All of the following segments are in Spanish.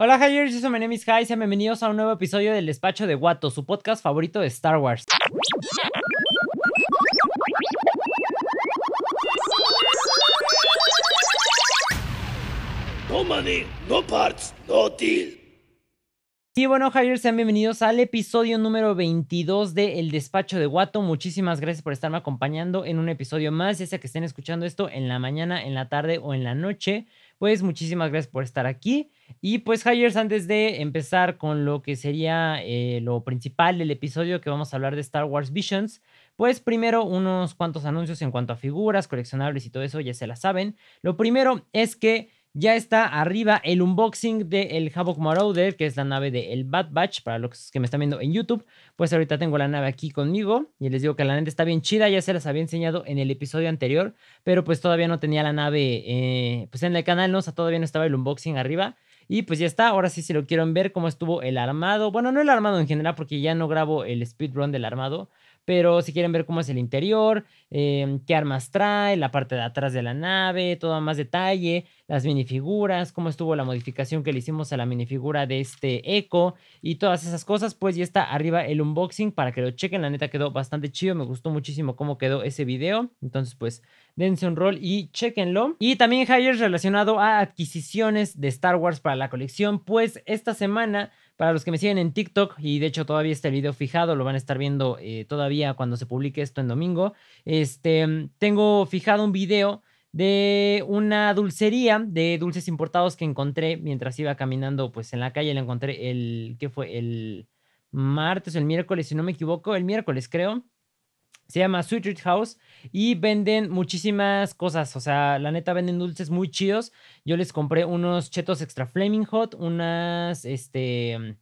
Hola Hyers, yo soy my name is Hi, sean bienvenidos a un nuevo episodio del Despacho de Guato, su podcast favorito de Star Wars. No money, no parts, no deal. Y bueno, Hyers, sean bienvenidos al episodio número 22 de El Despacho de Guato. Muchísimas gracias por estarme acompañando en un episodio más, ya sea que estén escuchando esto en la mañana, en la tarde o en la noche. Pues muchísimas gracias por estar aquí. Y pues, Hyers, antes de empezar con lo que sería eh, lo principal del episodio, que vamos a hablar de Star Wars Visions, pues primero unos cuantos anuncios en cuanto a figuras, coleccionables y todo eso, ya se la saben. Lo primero es que ya está arriba el unboxing del el Havoc Marauder, que es la nave del el Bad Batch, para los que me están viendo en YouTube. Pues ahorita tengo la nave aquí conmigo y les digo que la nave está bien chida, ya se las había enseñado en el episodio anterior, pero pues todavía no tenía la nave eh, pues en el canal, no, o sea, todavía no estaba el unboxing arriba. Y pues ya está, ahora sí si lo quieren ver cómo estuvo el armado, bueno, no el armado en general porque ya no grabo el speedrun del armado, pero si quieren ver cómo es el interior, em, qué armas trae, la parte de atrás de la nave, todo más detalle, las minifiguras, cómo estuvo la modificación que le hicimos a la minifigura de este Echo y todas esas cosas, pues ya está arriba el unboxing para que lo chequen, la neta quedó bastante chido, me gustó muchísimo cómo quedó ese video, entonces pues dense un rol y chequenlo. Y también Hires relacionado a adquisiciones de Star Wars para la colección, pues esta semana para los que me siguen en TikTok, y de hecho todavía está el video fijado, lo van a estar viendo eh, todavía cuando se publique esto en domingo, este, tengo fijado un video de una dulcería de dulces importados que encontré mientras iba caminando pues en la calle, le encontré el, ¿qué fue? El martes el miércoles, si no me equivoco, el miércoles creo, se llama Sweet Treat House y venden muchísimas cosas. O sea, la neta venden dulces muy chidos. Yo les compré unos chetos extra flaming hot, unas, este,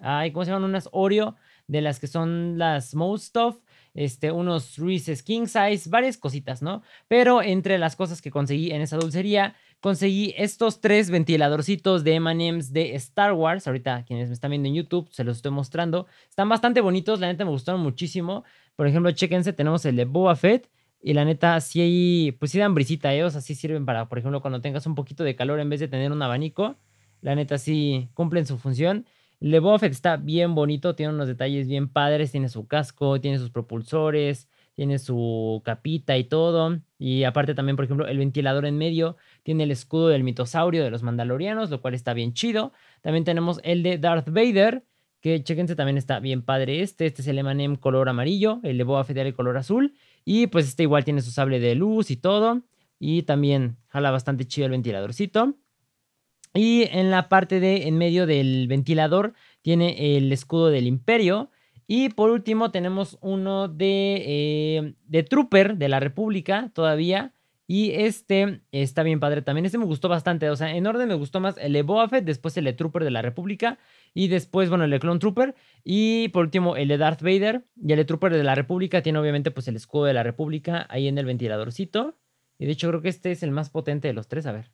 ay, ¿cómo se llaman? Unas Oreo de las que son las most stuff este, unos Reese's King Size, varias cositas, ¿no? Pero entre las cosas que conseguí en esa dulcería, conseguí estos tres ventiladorcitos de M&M's de Star Wars. Ahorita quienes me están viendo en YouTube se los estoy mostrando. Están bastante bonitos, la neta me gustaron muchísimo. Por ejemplo, chéquense, tenemos el de Boba Fett. Y la neta, sí hay, pues sí dan brisita, ¿eh? O sea, sí sirven para, por ejemplo, cuando tengas un poquito de calor en vez de tener un abanico. La neta, sí cumplen su función. El de Boba Fett está bien bonito, tiene unos detalles bien padres, tiene su casco, tiene sus propulsores, tiene su capita y todo. Y aparte también, por ejemplo, el ventilador en medio tiene el escudo del mitosaurio de los mandalorianos, lo cual está bien chido. También tenemos el de Darth Vader, que chequense también está bien padre este. Este es el M&M color amarillo, el de Boba Fett el color azul. Y pues este igual tiene su sable de luz y todo. Y también jala bastante chido el ventiladorcito. Y en la parte de en medio del ventilador tiene el escudo del imperio. Y por último tenemos uno de, eh, de Trooper de la República todavía. Y este está bien padre también. Este me gustó bastante. O sea, en orden me gustó más el de Boba después el de Trooper de la República. Y después, bueno, el de Clone Trooper. Y por último, el de Darth Vader. Y el de Trooper de la República tiene obviamente pues el escudo de la República ahí en el ventiladorcito. Y de hecho creo que este es el más potente de los tres. A ver.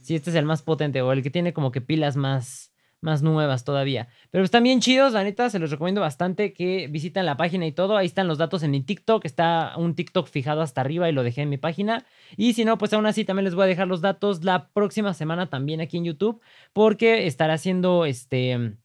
Sí, este es el más potente o el que tiene como que pilas más, más nuevas todavía. Pero están bien chidos, la neta, se los recomiendo bastante que visiten la página y todo. Ahí están los datos en mi TikTok, está un TikTok fijado hasta arriba y lo dejé en mi página. Y si no, pues aún así también les voy a dejar los datos la próxima semana también aquí en YouTube, porque estaré haciendo este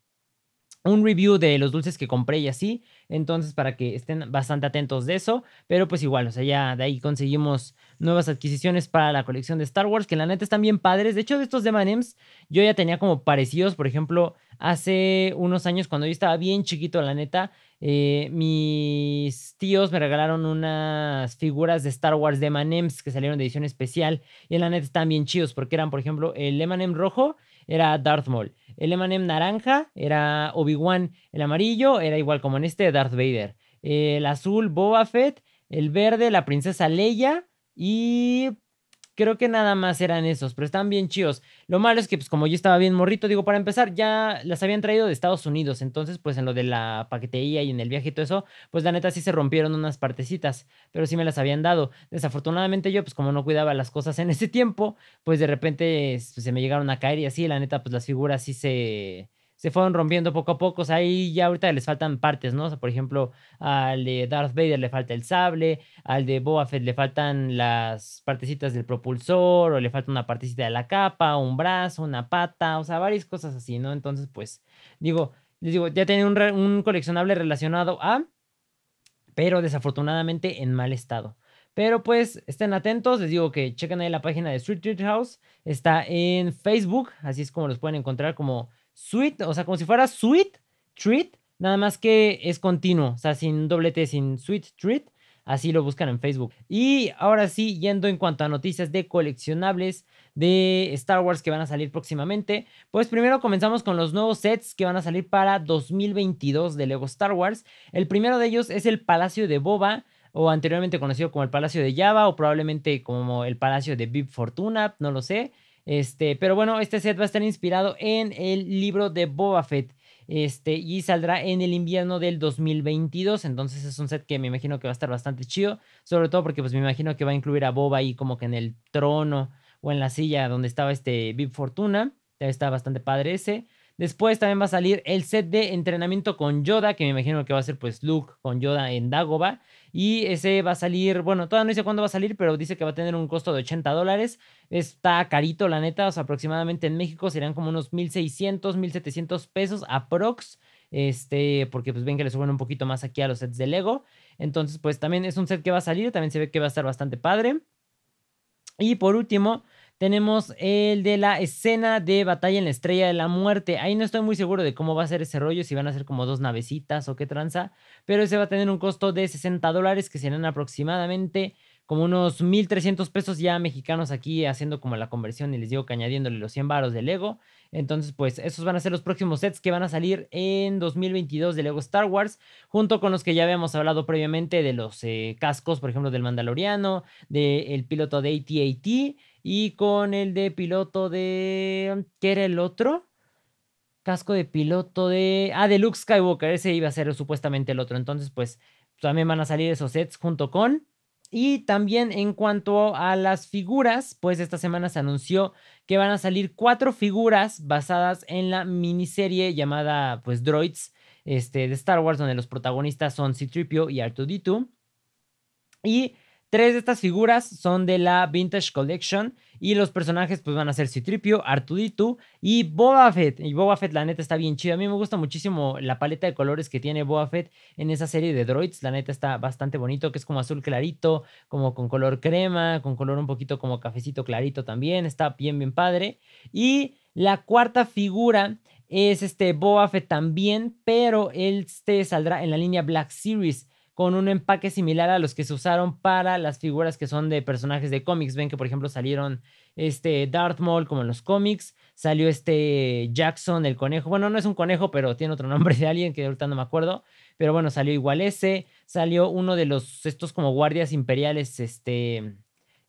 un review de los dulces que compré y así. Entonces, para que estén bastante atentos de eso. Pero pues igual, o sea, ya de ahí conseguimos nuevas adquisiciones para la colección de Star Wars, que la neta están bien padres. De hecho, de estos de M&M's, yo ya tenía como parecidos. Por ejemplo, hace unos años, cuando yo estaba bien chiquito, la neta, eh, mis tíos me regalaron unas figuras de Star Wars de M&M's que salieron de edición especial. Y en la neta están bien chidos, porque eran, por ejemplo, el M&M rojo era Darth Maul. El M&M naranja era Obi-Wan. El amarillo era igual como en este Darth Vader. El azul Boba Fett. El verde la princesa Leia. Y Creo que nada más eran esos, pero están bien chidos. Lo malo es que, pues, como yo estaba bien morrito, digo, para empezar, ya las habían traído de Estados Unidos. Entonces, pues, en lo de la paquetería y en el viaje y todo eso, pues, la neta sí se rompieron unas partecitas, pero sí me las habían dado. Desafortunadamente, yo, pues, como no cuidaba las cosas en ese tiempo, pues, de repente pues, se me llegaron a caer y así, la neta, pues, las figuras sí se se fueron rompiendo poco a poco. O sea, ahí ya ahorita les faltan partes, ¿no? O sea, por ejemplo, al de Darth Vader le falta el sable, al de Boba Fett le faltan las partecitas del propulsor, o le falta una partecita de la capa, un brazo, una pata, o sea, varias cosas así, ¿no? Entonces, pues, digo, les digo, ya tienen un, un coleccionable relacionado a, pero desafortunadamente en mal estado. Pero pues estén atentos, les digo que chequen ahí la página de Street Treat House, está en Facebook, así es como los pueden encontrar como Sweet, o sea, como si fuera Sweet Treat, nada más que es continuo, o sea, sin doble T, sin Sweet Treat. Así lo buscan en Facebook. Y ahora sí, yendo en cuanto a noticias de coleccionables de Star Wars que van a salir próximamente, pues primero comenzamos con los nuevos sets que van a salir para 2022 de Lego Star Wars. El primero de ellos es el Palacio de Boba, o anteriormente conocido como el Palacio de Java, o probablemente como el Palacio de Bib Fortuna, no lo sé. Este, pero bueno, este set va a estar inspirado en el libro de Boba Fett. Este, y saldrá en el invierno del 2022. Entonces es un set que me imagino que va a estar bastante chido. Sobre todo porque pues me imagino que va a incluir a Boba ahí como que en el trono o en la silla donde estaba este Bib Fortuna. Está bastante padre ese. Después también va a salir el set de entrenamiento con Yoda, que me imagino que va a ser pues Luke con Yoda en Dagobah. Y ese va a salir, bueno, todavía no dice cuándo va a salir, pero dice que va a tener un costo de 80 dólares. Está carito, la neta, o sea, aproximadamente en México serían como unos 1600, 1700 pesos aprox. Este, porque pues ven que le suben un poquito más aquí a los sets de Lego. Entonces, pues también es un set que va a salir, también se ve que va a estar bastante padre. Y por último, tenemos el de la escena de batalla en la estrella de la muerte. Ahí no estoy muy seguro de cómo va a ser ese rollo, si van a ser como dos navecitas o qué tranza. Pero ese va a tener un costo de 60 dólares, que serán aproximadamente como unos 1.300 pesos ya mexicanos aquí haciendo como la conversión y les digo que añadiéndole los 100 baros de Lego. Entonces, pues esos van a ser los próximos sets que van a salir en 2022 de Lego Star Wars, junto con los que ya habíamos hablado previamente de los eh, cascos, por ejemplo, del Mandaloriano, del piloto de AT-AT y con el de piloto de... ¿Qué era el otro? Casco de piloto de... Ah, de Luke Skywalker. Ese iba a ser supuestamente el otro. Entonces, pues también van a salir esos sets junto con... Y también en cuanto a las figuras, pues esta semana se anunció que van a salir cuatro figuras basadas en la miniserie llamada pues Droids este, de Star Wars, donde los protagonistas son C-3PO y R2D2. Y Tres de estas figuras son de la Vintage Collection y los personajes pues van a ser Citripio, Artudito y Boba Fett. Y Boba Fett la neta está bien chido. A mí me gusta muchísimo la paleta de colores que tiene Boba Fett en esa serie de droids. La neta está bastante bonito, que es como azul clarito, como con color crema, con color un poquito como cafecito clarito también. Está bien, bien padre. Y la cuarta figura es este Boba Fett también, pero este saldrá en la línea Black Series con un empaque similar a los que se usaron para las figuras que son de personajes de cómics. Ven que, por ejemplo, salieron este Darth Maul como en los cómics, salió este Jackson el conejo. Bueno, no es un conejo, pero tiene otro nombre de alguien que ahorita no me acuerdo. Pero bueno, salió igual ese. Salió uno de los, estos como guardias imperiales, este,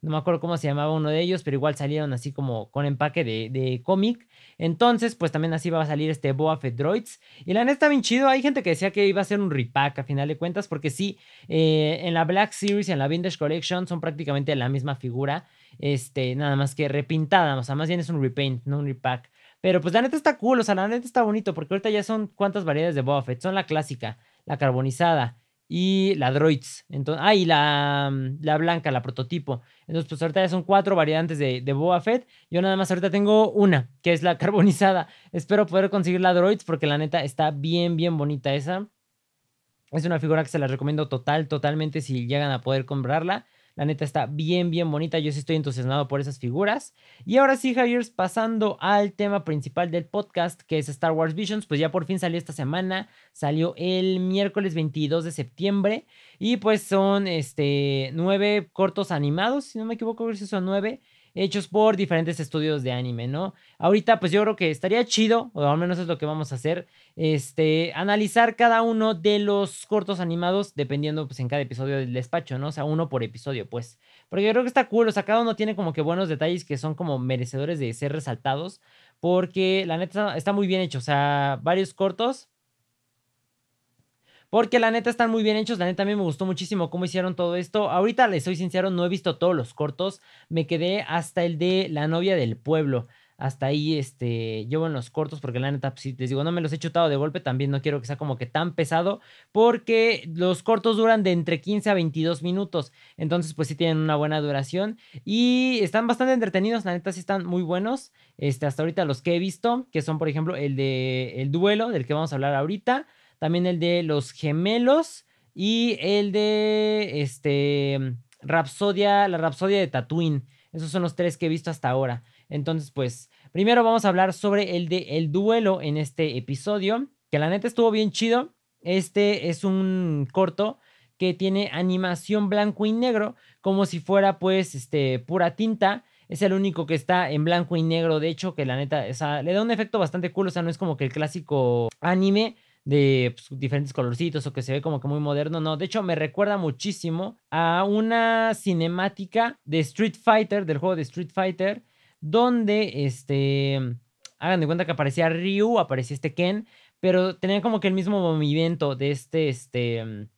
no me acuerdo cómo se llamaba uno de ellos, pero igual salieron así como con empaque de, cómic. Entonces, pues también así va a salir este Boa Fett Droids. Y la neta está bien chido. Hay gente que decía que iba a ser un repack a final de cuentas, porque sí, eh, en la Black Series y en la Vintage Collection son prácticamente la misma figura. Este, nada más que repintada. O sea, más bien es un repaint, no un repack. Pero pues la neta está cool, o sea, la neta está bonito, porque ahorita ya son cuántas variedades de Boba Fett. Son la clásica, la carbonizada y la Droids. Entonces, ah, y la, mm, la blanca, la prototipo. Entonces, pues ahorita ya son cuatro variantes de, de Boba Fett. Yo nada más ahorita tengo una, que es la carbonizada. Espero poder conseguir la Droids porque la neta está bien, bien bonita esa. Es una figura que se la recomiendo total, totalmente si llegan a poder comprarla. La neta está bien, bien bonita. Yo sí estoy entusiasmado por esas figuras. Y ahora sí, Javier, pasando al tema principal del podcast, que es Star Wars Visions, pues ya por fin salió esta semana. Salió el miércoles 22 de septiembre. Y pues son este, nueve cortos animados, si no me equivoco, son nueve hechos por diferentes estudios de anime, ¿no? Ahorita, pues yo creo que estaría chido, o al menos es lo que vamos a hacer, este, analizar cada uno de los cortos animados, dependiendo, pues, en cada episodio del despacho, ¿no? O sea, uno por episodio, pues. Porque yo creo que está cool, o sea, cada uno tiene como que buenos detalles que son como merecedores de ser resaltados, porque la neta está muy bien hecho, o sea, varios cortos porque la neta están muy bien hechos. La neta a mí me gustó muchísimo cómo hicieron todo esto. Ahorita les soy sincero, no he visto todos los cortos. Me quedé hasta el de La novia del pueblo. hasta ahí este, llevo en los cortos, porque la neta, pues, si les digo, no me los he chutado de golpe, también no quiero que sea como que tan pesado, porque los cortos duran de entre 15 a 22 minutos, entonces pues sí tienen una buena duración y están bastante entretenidos, la neta sí están muy buenos, este, hasta ahorita los que he visto, que son por ejemplo el de El Duelo, del que vamos a hablar ahorita, también el de Los Gemelos y el de, este, Rapsodia, la Rapsodia de Tatooine, esos son los tres que he visto hasta ahora. Entonces, pues, primero vamos a hablar sobre el de El Duelo en este episodio, que la neta estuvo bien chido. Este es un corto que tiene animación blanco y negro, como si fuera pues este pura tinta. Es el único que está en blanco y negro, de hecho, que la neta, o le da un efecto bastante cool, o sea, no es como que el clásico anime de pues, diferentes colorcitos o que se ve como que muy moderno, no, de hecho me recuerda muchísimo a una cinemática de Street Fighter, del juego de Street Fighter, donde, este, hagan de cuenta que aparecía Ryu, aparecía este Ken, pero tenía como que el mismo movimiento de este, este,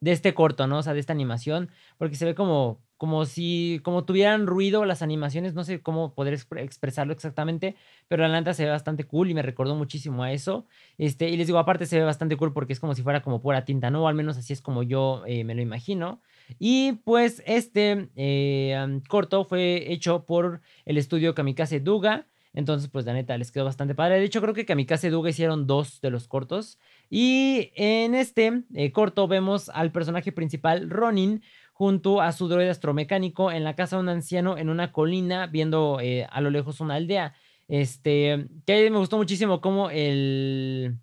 de este corto, ¿no? O sea, de esta animación, porque se ve como, como si, como tuvieran ruido las animaciones, no sé cómo poder expresarlo exactamente, pero la neta se ve bastante cool y me recordó muchísimo a eso. Este, y les digo, aparte se ve bastante cool porque es como si fuera como pura tinta, ¿no? O al menos así es como yo eh, me lo imagino. Y pues este eh, corto fue hecho por el estudio Kamikaze Duga. Entonces, pues la neta, les quedó bastante padre. De hecho, creo que Kamikaze Duga hicieron dos de los cortos. Y en este eh, corto vemos al personaje principal, Ronin, junto a su droide astromecánico en la casa de un anciano en una colina, viendo eh, a lo lejos una aldea. Este, que me gustó muchísimo como el,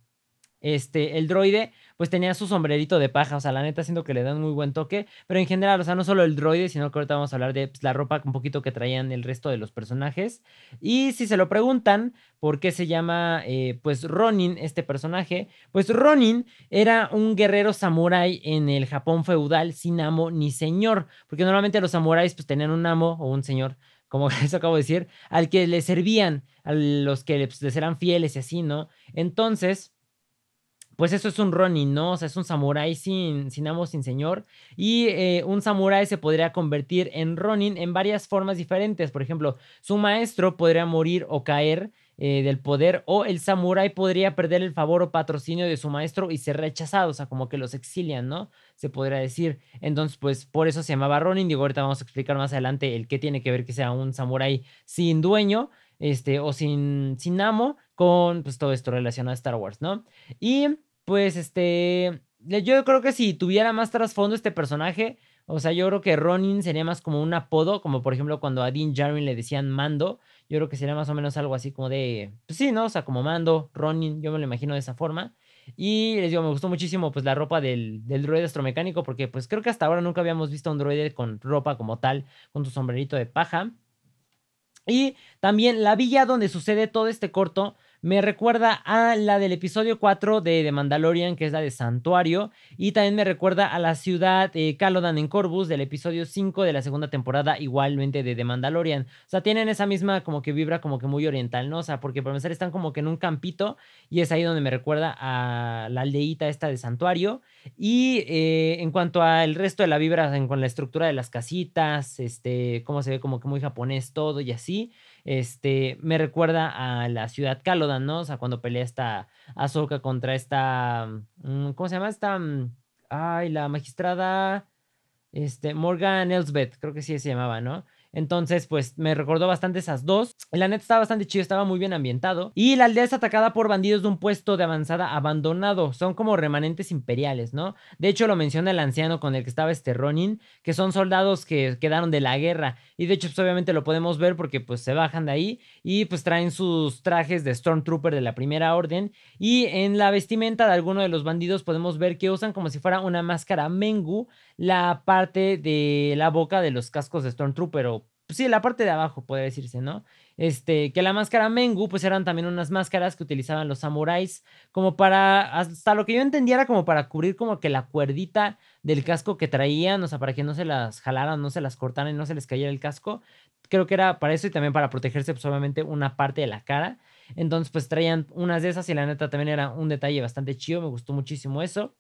este, el droide pues tenía su sombrerito de paja, o sea, la neta siento que le dan muy buen toque, pero en general, o sea, no solo el droide, sino que ahorita vamos a hablar de pues, la ropa un poquito que traían el resto de los personajes. Y si se lo preguntan, ¿por qué se llama eh, pues Ronin este personaje? Pues Ronin era un guerrero samurái en el Japón feudal sin amo ni señor, porque normalmente los samuráis pues tenían un amo o un señor como eso acabo de decir, al que le servían, a los que pues, les eran fieles y así, ¿no? Entonces, pues eso es un Ronin, ¿no? O sea, es un samurái sin, sin amo, sin señor. Y eh, un samurái se podría convertir en Ronin en varias formas diferentes. Por ejemplo, su maestro podría morir o caer eh, del poder, o el samurái podría perder el favor o patrocinio de su maestro y ser rechazado, o sea, como que los exilian, ¿no? Se podría decir. Entonces, pues por eso se llamaba Ronin. Digo, ahorita vamos a explicar más adelante el qué tiene que ver que sea un samurái sin dueño este, o sin, sin amo con pues todo esto relacionado a Star Wars, ¿no? Y pues este, yo creo que si tuviera más trasfondo este personaje, o sea, yo creo que Ronin sería más como un apodo, como por ejemplo cuando a Dean Jarin le decían Mando, yo creo que sería más o menos algo así como de, pues sí, ¿no? O sea, como Mando, Ronin, yo me lo imagino de esa forma. Y les digo, me gustó muchísimo pues la ropa del, del droide astromecánico, porque pues creo que hasta ahora nunca habíamos visto a un droide con ropa como tal, con su sombrerito de paja. Y también la villa donde sucede todo este corto me recuerda a la del episodio 4 de The Mandalorian, que es la de Santuario, y también me recuerda a la ciudad eh, Calodan en Corvus del episodio 5 de la segunda temporada, igualmente de The Mandalorian. O sea, tienen esa misma como que vibra como que muy oriental, ¿no? O sea, porque por empezar están como que en un campito y es ahí donde me recuerda a la aldeíta esta de Santuario. Y eh, en cuanto al resto de la vibra, con la estructura de las casitas, este, cómo se ve como que muy japonés todo y así este, me recuerda a la ciudad Calodan, ¿no? O sea, cuando pelea esta Ahsoka contra esta, mm, ¿cómo se llama? Esta, mm, ay, la magistrada, este, Morgan Elsbeth, creo que sí se llamaba, ¿no? Entonces, pues me recordó bastante esas dos. La neta estaba bastante chido, estaba muy bien ambientado. Y la aldea es atacada por bandidos de un puesto de avanzada abandonado. Son como remanentes imperiales, ¿no? De hecho, lo menciona el anciano con el que estaba este Ronin, que son soldados que quedaron de la guerra. Y de hecho, pues obviamente lo podemos ver porque pues se bajan de ahí y pues traen sus trajes de Stormtrooper de la primera orden. Y en la vestimenta de alguno de los bandidos podemos ver que usan como si fuera una máscara Mengu la parte de la boca de los cascos de Stormtrooper o pues sí, la parte de abajo, puede decirse, ¿no? Este, que la máscara Mengu, pues eran también unas máscaras que utilizaban los samuráis, como para, hasta lo que yo entendiera, como para cubrir como que la cuerdita del casco que traían, o sea, para que no se las jalaran, no se las cortaran y no se les cayera el casco. Creo que era para eso y también para protegerse, pues obviamente, una parte de la cara. Entonces, pues traían unas de esas y la neta también era un detalle bastante chido, me gustó muchísimo eso.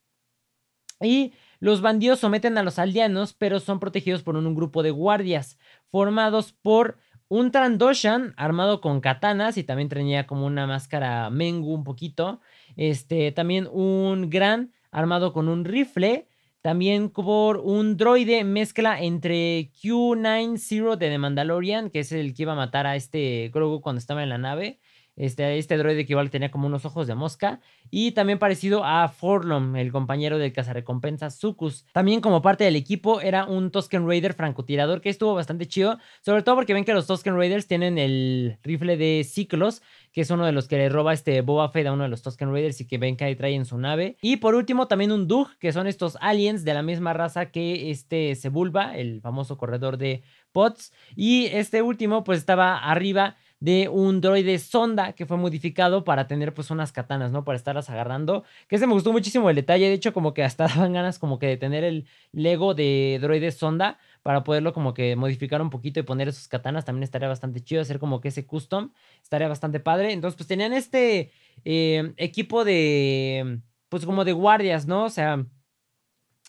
Y los bandidos someten a los aldeanos, pero son protegidos por un, grupo de guardias formados por un Trandoshan armado con katanas y también tenía como una máscara Mengu un poquito. Este, también un Gran armado con un rifle. También por un droide mezcla entre Q90 de The Mandalorian, que es el que iba a matar a este Grogu cuando estaba en la nave. Este, este droide que igual tenía como unos ojos de mosca. Y también parecido a Forlom, el compañero del cazarrecompensas Sucus. También como parte del equipo era un Tusken Raider francotirador que estuvo bastante chido. Sobre todo porque ven que los Tusken Raiders tienen el rifle de ciclos, que es uno de los que le roba este Boba Fett a uno de los Tusken Raiders y que ven que ahí trae en su nave. Y por último también un Dug, que son estos aliens de la misma raza que este Sebulba, el famoso corredor de Pots. Y este último pues estaba arriba de un droide sonda que fue modificado para tener pues unas katanas, ¿no? Para estarlas agarrando. Que se me gustó muchísimo el detalle. De hecho, como que hasta daban ganas como que de tener el Lego de droide sonda para poderlo como que modificar un poquito y poner esos katanas. También estaría bastante chido hacer como que ese custom. Estaría bastante padre. Entonces, pues tenían este eh, equipo de, pues como de guardias, ¿no? O sea...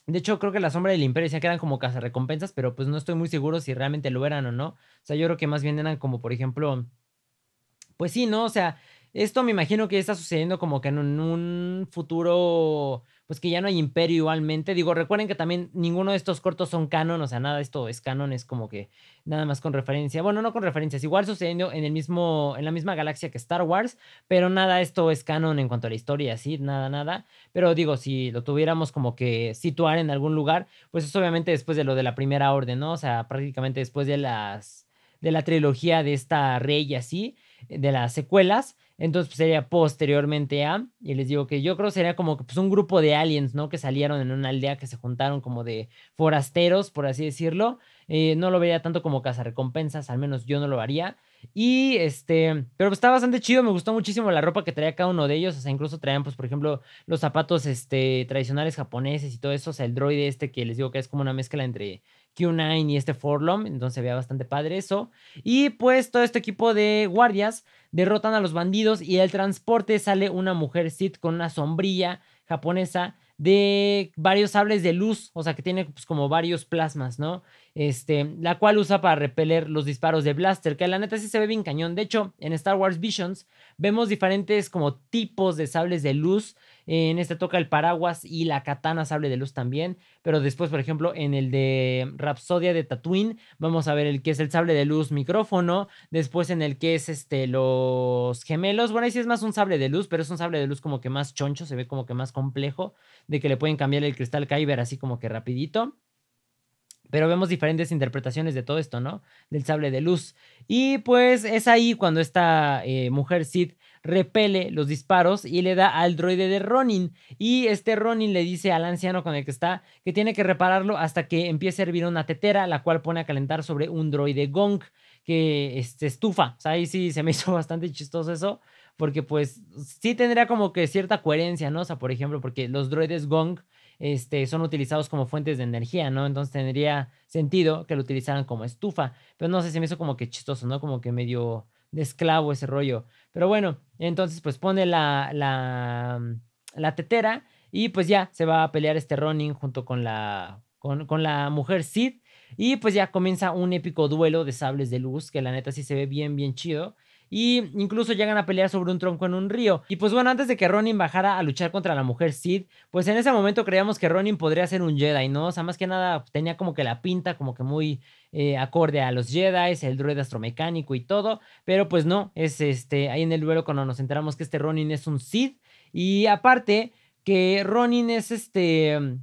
De hecho, creo que la sombra del imperio decía que eran como cazarrecompensas, pero pues no estoy muy seguro si realmente lo eran o no. O sea, yo creo que más bien eran como, por ejemplo, pues sí, ¿no? O sea, esto me imagino que está sucediendo como que en un, futuro, pues que ya no hay imperio igualmente. Digo, recuerden que también ninguno de estos cortos son canon, o sea, nada de esto es canon, es como que nada más con referencia. Bueno, no con referencias, igual sucediendo en el mismo, en la misma galaxia que Star Wars, pero nada esto es canon en cuanto a la historia, así, nada, nada. Pero digo, si lo tuviéramos como que situar en algún lugar, pues es obviamente después de lo de la primera orden, ¿no? O sea, prácticamente después de las de la trilogía de esta rey y así de las secuelas. Entonces pues, sería posteriormente a, y les digo que yo creo sería como que pues, un grupo de aliens, ¿no? Que salieron en una aldea, que se juntaron como de forasteros, por así decirlo. Eh, no lo vería tanto como cazarrecompensas, al menos yo no lo haría. Y este, pero pues, está bastante chido, me gustó muchísimo la ropa que traía cada uno de ellos, o sea, incluso traían, pues, por ejemplo, los zapatos este, tradicionales japoneses y todo eso, o sea, el droide este que les digo que es como una mezcla entre Q9 y este Forlom, entonces veía bastante padre eso. Y pues todo este equipo de guardias derrotan a los bandidos y del transporte sale una mujer Sith con una sombrilla japonesa de varios sables de luz, o sea que tiene pues como varios plasmas, ¿no? Este, la cual usa para repeler los disparos de blaster, que la neta sí se ve bien cañón. De hecho, en Star Wars Visions vemos diferentes como tipos de sables de luz en este toca el paraguas y la katana sable de luz también. Pero después, por ejemplo, en el de Rapsodia de Tatooine, vamos a ver el que es el sable de luz micrófono. Después en el que es este los gemelos. Bueno, ahí sí es más un sable de luz, pero es un sable de luz como que más choncho, se ve como que más complejo. De que le pueden cambiar el cristal Kyber así como que rapidito. Pero vemos diferentes interpretaciones de todo esto, ¿no? Del sable de luz. Y pues es ahí cuando esta eh, mujer Sid repele los disparos y le da al droide de Ronin. Y este Ronin le dice al anciano con el que está que tiene que repararlo hasta que empiece a hervir una tetera, la cual pone a calentar sobre un droide Gong que se este, estufa. O sea, ahí sí se me hizo bastante chistoso eso. Porque pues sí tendría como que cierta coherencia, ¿no? O sea, por ejemplo, porque los droides Gong este, son utilizados como fuentes de energía, ¿no? Entonces tendría sentido que lo utilizaran como estufa. Pero no sé, se me hizo como que chistoso, ¿no? Como que medio de esclavo ese rollo. Pero bueno, entonces pues pone la, la, la tetera y pues ya se va a pelear este Ronin junto con la, con, con la mujer Sid. Y pues ya comienza un épico duelo de sables de luz, que la neta sí se ve bien, bien chido y incluso llegan a pelear sobre un tronco en un río. Y pues bueno, antes de que Ronin bajara a luchar contra la mujer Sid, pues en ese momento creíamos que Ronin podría ser un Jedi, ¿no? O sea, más que nada tenía como que la pinta como que muy eh, acorde a los Jedi, el droide astromecánico y todo, pero pues no, es este, ahí en el duelo cuando nos enteramos que este Ronin es un Sid y aparte que Ronin es este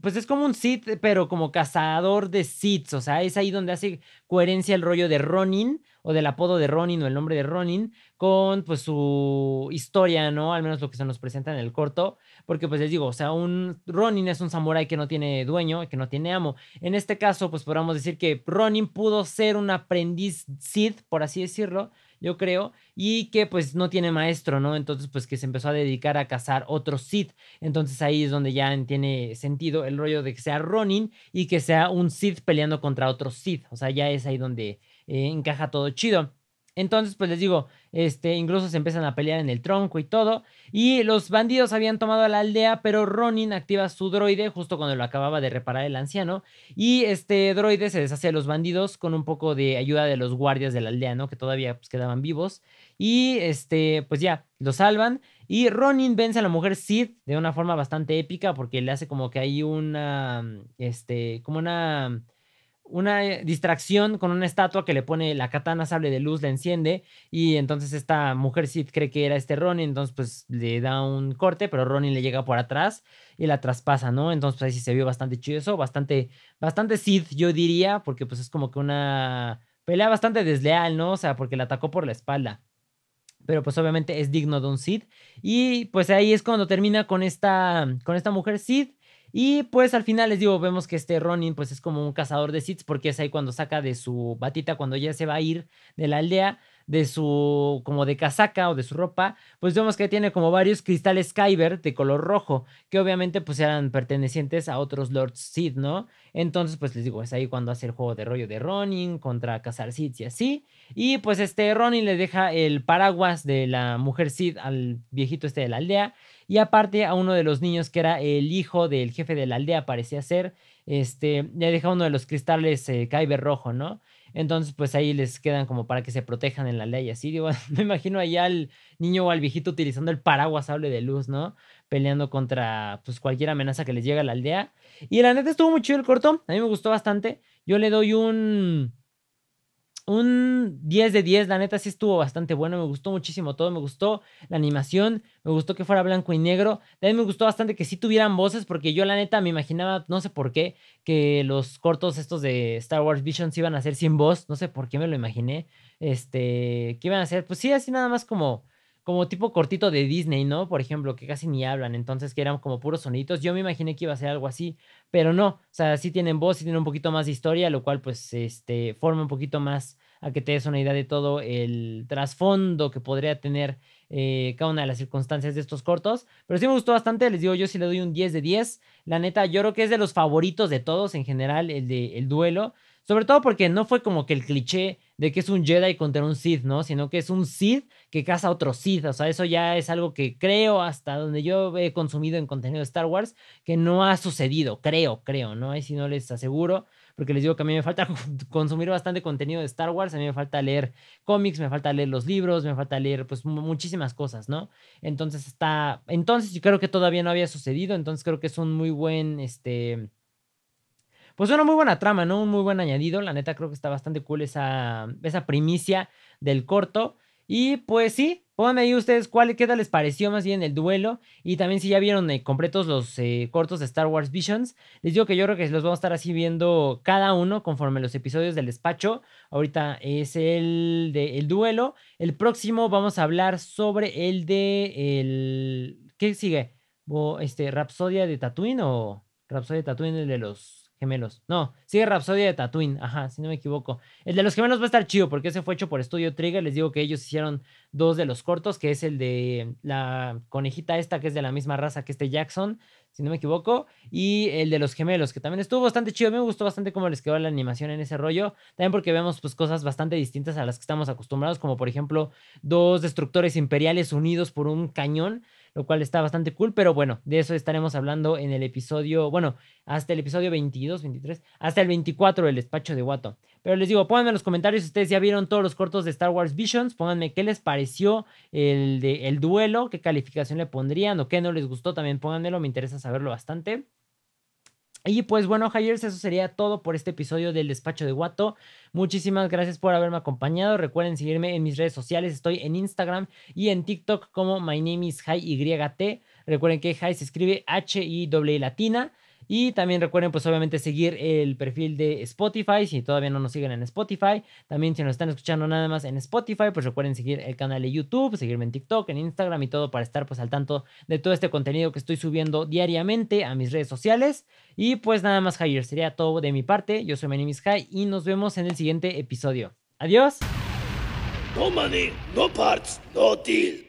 pues es como un Sith, pero como cazador de Siths. O sea, es ahí donde hace coherencia el rollo de Ronin, o del apodo de Ronin, o el nombre de Ronin, con pues su historia, ¿no? Al menos lo que se nos presenta en el corto. Porque pues les digo, o sea, un Ronin es un samurái que no tiene dueño, que no tiene amo. En este caso, pues podríamos decir que Ronin pudo ser un aprendiz Sith, por así decirlo, yo creo, y que pues no tiene maestro, ¿no? Entonces pues que se empezó a dedicar a cazar otros Sith. Entonces ahí es donde ya tiene sentido el rollo de que sea Ronin y que sea un Sith peleando contra otro Sith. O sea, ya es ahí donde eh, encaja todo chido. Entonces, pues les digo, este, incluso se empiezan a pelear en el tronco y todo. Y los bandidos habían tomado la aldea, pero Ronin activa su droide justo cuando lo acababa de reparar el anciano. Y este droide se deshace de los bandidos con un poco de ayuda de los guardias de la aldea, ¿no? Que todavía pues, quedaban vivos. Y este, pues ya, lo salvan. Y Ronin vence a la mujer Sid de una forma bastante épica porque le hace como que hay una, este, como una una eh, distracción con una estatua que le pone la katana sable de luz, la enciende y entonces esta mujer Sid cree que era este Ronin, entonces pues le da un corte, pero Ronin le llega por atrás y la traspasa, ¿no? Entonces pues ahí sí se vio bastante chido eso, bastante, bastante Sid yo diría, porque pues es como que una pelea bastante desleal, ¿no? O sea, porque la atacó por la espalda. Pero pues obviamente es digno de un Sid. Y pues ahí es cuando termina con esta, con esta mujer Sid. Y pues al final les digo, vemos que este Ronin pues es como un cazador de Sith porque es ahí cuando saca de su batita, cuando ya se va a ir de la aldea, de su como de casaca o de su ropa, pues vemos que tiene como varios cristales Kyber de color rojo, que obviamente pues eran pertenecientes a otros Lords Sith, ¿no? Entonces pues les digo, es ahí cuando hace el juego de rollo de Ronin contra cazar Sith y así. Y pues este Ronin le deja el paraguas de la mujer Sith al viejito este de la aldea y aparte a uno de los niños que era el hijo del jefe de la aldea parecía ser, este, le deja uno de los cristales eh, rojo, ¿no? Entonces, pues ahí les quedan como para que se protejan en la ley. Así, me imagino allá al niño o al viejito utilizando el paraguas sable de luz, ¿no? Peleando contra, pues, cualquier amenaza que les llegue a la aldea. Y la neta estuvo muy chido el corto. A mí me gustó bastante. Yo le doy un un 10 de 10, la neta sí estuvo bastante bueno, me gustó muchísimo todo, me gustó la animación, me gustó que fuera blanco y negro, también me gustó bastante que sí tuvieran voces, porque yo la neta me imaginaba, no sé por qué, que los cortos estos de Star Wars Visions iban a ser sin voz, no sé por qué me lo imaginé, este, que iban a ser, pues sí, así nada más como como tipo cortito de Disney, ¿no? Por ejemplo, que casi ni hablan, entonces que eran como puros sonidos. Yo me imaginé que iba a ser algo así, pero no, o sea, sí tienen voz, sí tienen un poquito más de historia, lo cual pues este forma un poquito más a que te des una idea de todo el trasfondo que podría tener eh, cada una de las circunstancias de estos cortos. Pero sí me gustó bastante, les digo, yo sí le doy un 10 de 10. La neta, yo creo que es de los favoritos de todos en general, el de el duelo. Sobre todo porque no fue como que el cliché de que es un Jedi contra un Sith, ¿no? Sino que es un Sith que caza a otro Sith. O sea, eso ya es algo que creo hasta donde yo he consumido en contenido de Star Wars que no ha sucedido. Creo, creo, ¿no? Ahí sí no les aseguro. Porque les digo que a mí me falta consumir bastante contenido de Star Wars. A mí me falta leer cómics, me falta leer los libros, me falta leer pues muchísimas cosas, ¿no? Entonces está... Entonces yo creo que todavía no había sucedido. Entonces creo que es un muy buen, este pues una muy buena trama, ¿no? Un muy buen añadido. La neta creo que está bastante cool esa, esa primicia del corto. Y pues sí, pónganme ahí ustedes cuál, qué tal les pareció más bien el duelo. Y también si ya vieron eh, completos los eh, cortos de Star Wars Visions. Les digo que yo creo que los vamos a estar así viendo cada uno conforme los episodios del despacho. Ahorita es el de el duelo. El próximo vamos a hablar sobre el de el... ¿Qué sigue? este, ¿Rapsodia de Tatooine o Rapsodia de Tatooine el de los gemelos. No, sigue Rapsodia de Tatooine, ajá, si no me equivoco. El de los gemelos va a estar chido porque ese fue hecho por Studio Trigger. Les digo que ellos hicieron dos de los cortos, que es el de la conejita esta, que es de la misma raza que este Jackson, si no me equivoco, y el de los gemelos, que también estuvo bastante chido. Me gustó bastante cómo les quedó la animación en ese rollo. También porque vemos pues cosas bastante distintas a las que estamos acostumbrados, como por ejemplo dos destructores imperiales unidos por un cañón lo cual está bastante cool, pero bueno, de eso estaremos hablando en el episodio, bueno, hasta el episodio 22, 23, hasta el 24 del despacho de Watto. Pero les digo, pónganme en los comentarios si ustedes ya vieron todos los cortos de Star Wars Visions, pónganme qué les pareció el, de, el duelo, qué calificación le pondrían o qué no les gustó, también pónganmelo, me interesa saberlo bastante. Y pues bueno, Hires, eso sería todo por este episodio del despacho de Guato. Muchísimas gracias por haberme acompañado. Recuerden seguirme en mis redes sociales. Estoy en Instagram y en TikTok como My Name is YT. Recuerden que Hi se escribe H-I-W latina. Y también recuerden, pues obviamente, seguir el perfil de Spotify, si todavía no nos siguen en Spotify. También si nos están escuchando nada más en Spotify, pues recuerden seguir el canal de YouTube, seguirme en TikTok, en Instagram y todo para estar pues al tanto de todo este contenido que estoy subiendo diariamente a mis redes sociales. Y pues nada más, Jair, sería todo de mi parte. Yo soy Manimis Jai y nos vemos en el siguiente episodio. Adiós. No money, no parts, no deal.